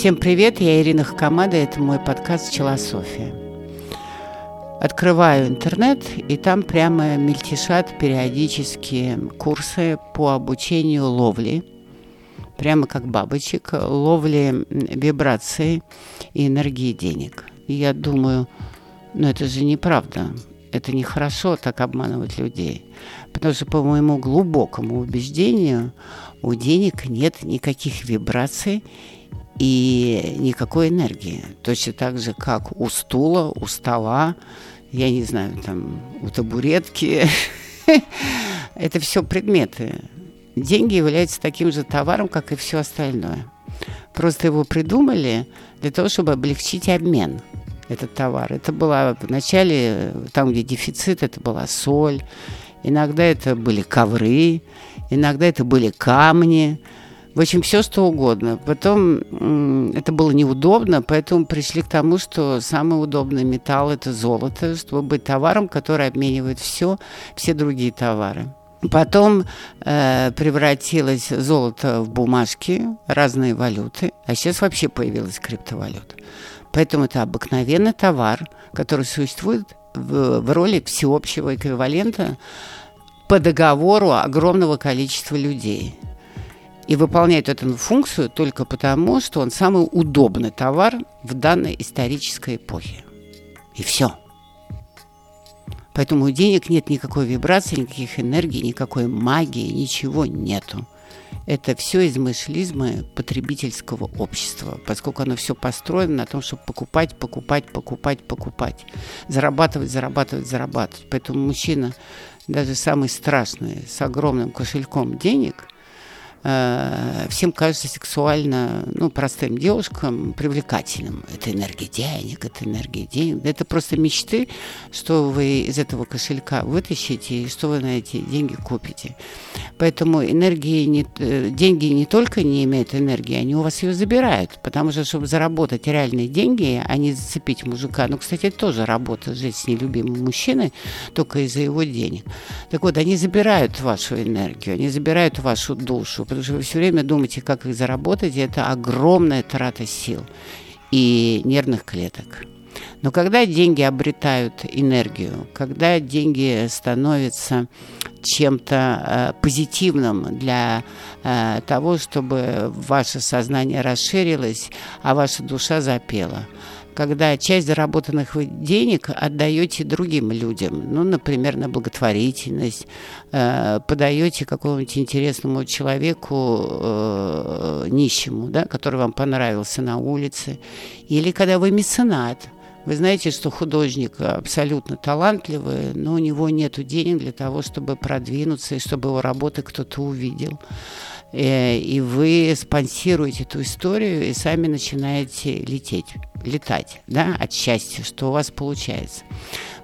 Всем привет, я Ирина Хакамада, это мой подкаст «Челософия». Открываю интернет, и там прямо мельтешат периодически курсы по обучению ловли, прямо как бабочек, ловли вибрации и энергии денег. И я думаю, ну это же неправда, это нехорошо так обманывать людей. Потому что, по моему глубокому убеждению, у денег нет никаких вибраций и никакой энергии. Точно так же, как у стула, у стола, я не знаю, там, у табуретки. Это все предметы. Деньги являются таким же товаром, как и все остальное. Просто его придумали для того, чтобы облегчить обмен этот товар. Это было вначале, там, где дефицит, это была соль, иногда это были ковры, иногда это были камни, в общем, все что угодно. Потом это было неудобно, поэтому пришли к тому, что самый удобный металл это золото, чтобы быть товаром, который обменивает все, все другие товары. Потом э, превратилось золото в бумажки, разные валюты, а сейчас вообще появилась криптовалюта. Поэтому это обыкновенный товар, который существует в, в роли всеобщего эквивалента по договору огромного количества людей. И выполняет эту функцию только потому, что он самый удобный товар в данной исторической эпохе. И все. Поэтому у денег нет никакой вибрации, никаких энергий, никакой магии, ничего нету. Это все измышлизмы потребительского общества, поскольку оно все построено на том, чтобы покупать, покупать, покупать, покупать, зарабатывать, зарабатывать, зарабатывать. Поэтому мужчина даже самый страшный, с огромным кошельком денег, всем кажется сексуально, ну, простым девушкам привлекательным. Это энергия денег, это энергия денег. Это просто мечты, что вы из этого кошелька вытащите и что вы на эти деньги купите. Поэтому энергии не, э, деньги не только не имеют энергии, они у вас ее забирают. Потому что, чтобы заработать реальные деньги, а не зацепить мужика, ну, кстати, это тоже работа, жить с нелюбимым мужчиной, только из-за его денег. Так вот, они забирают вашу энергию, они забирают вашу душу, потому что вы все время думаете, как их заработать, и это огромная трата сил и нервных клеток. Но когда деньги обретают энергию, когда деньги становятся чем-то э, позитивным для э, того, чтобы ваше сознание расширилось, а ваша душа запела – когда часть заработанных денег отдаете другим людям, ну, например, на благотворительность, э, подаете какому-нибудь интересному человеку э, нищему, да, который вам понравился на улице, или когда вы меценат, вы знаете, что художник абсолютно талантливый, но у него нет денег для того, чтобы продвинуться и чтобы его работы кто-то увидел. Э, и вы спонсируете эту историю и сами начинаете лететь, летать да, от счастья, что у вас получается.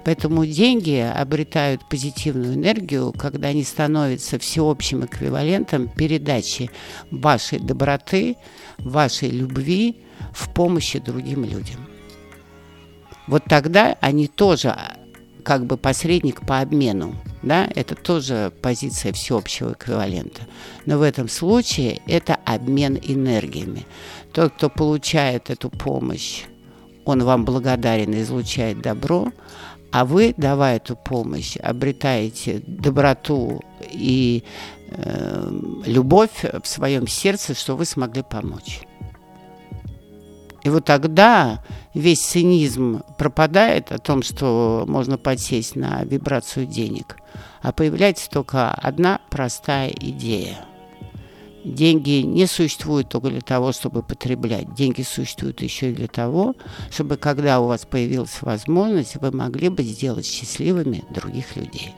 Поэтому деньги обретают позитивную энергию, когда они становятся всеобщим эквивалентом передачи вашей доброты, вашей любви в помощи другим людям. Вот тогда они тоже как бы посредник по обмену. Да? Это тоже позиция всеобщего эквивалента. Но в этом случае это обмен энергиями. Тот, кто получает эту помощь, он вам благодарен и излучает добро, а вы, давая эту помощь, обретаете доброту и э, любовь в своем сердце, что вы смогли помочь. И вот тогда весь цинизм пропадает о том, что можно подсесть на вибрацию денег, а появляется только одна простая идея. Деньги не существуют только для того, чтобы потреблять. Деньги существуют еще и для того, чтобы когда у вас появилась возможность, вы могли бы сделать счастливыми других людей.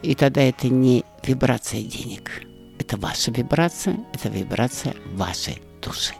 И тогда это не вибрация денег. Это ваша вибрация, это вибрация вашей души.